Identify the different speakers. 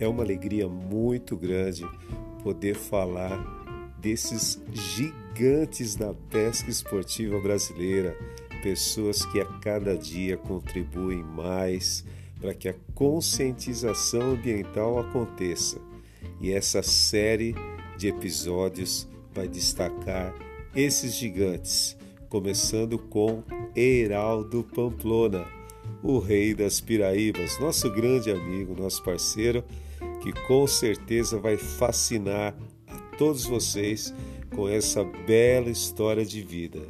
Speaker 1: É uma alegria muito grande poder falar desses gigantes da pesca esportiva brasileira, pessoas que a cada dia contribuem mais para que a conscientização ambiental aconteça. E essa série de episódios vai destacar esses gigantes, começando com Heraldo Pamplona, o rei das Piraíbas, nosso grande amigo, nosso parceiro, que com certeza vai fascinar a todos vocês com essa bela história de vida.